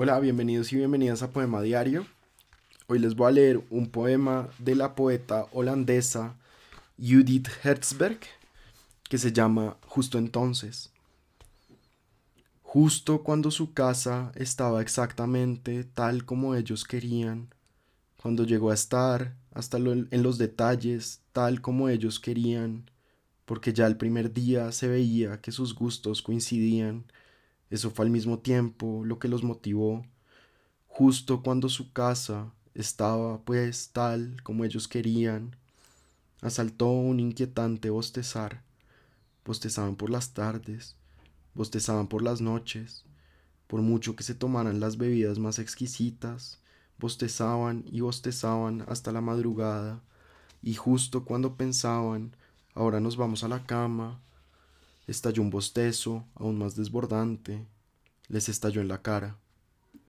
Hola, bienvenidos y bienvenidas a Poema Diario. Hoy les voy a leer un poema de la poeta holandesa Judith Hertzberg que se llama Justo entonces. Justo cuando su casa estaba exactamente tal como ellos querían, cuando llegó a estar hasta en los detalles tal como ellos querían, porque ya el primer día se veía que sus gustos coincidían, eso fue al mismo tiempo lo que los motivó, justo cuando su casa estaba pues tal como ellos querían, asaltó un inquietante bostezar, bostezaban por las tardes, bostezaban por las noches, por mucho que se tomaran las bebidas más exquisitas, bostezaban y bostezaban hasta la madrugada, y justo cuando pensaban, ahora nos vamos a la cama, estalló un bostezo aún más desbordante, les estalló en la cara.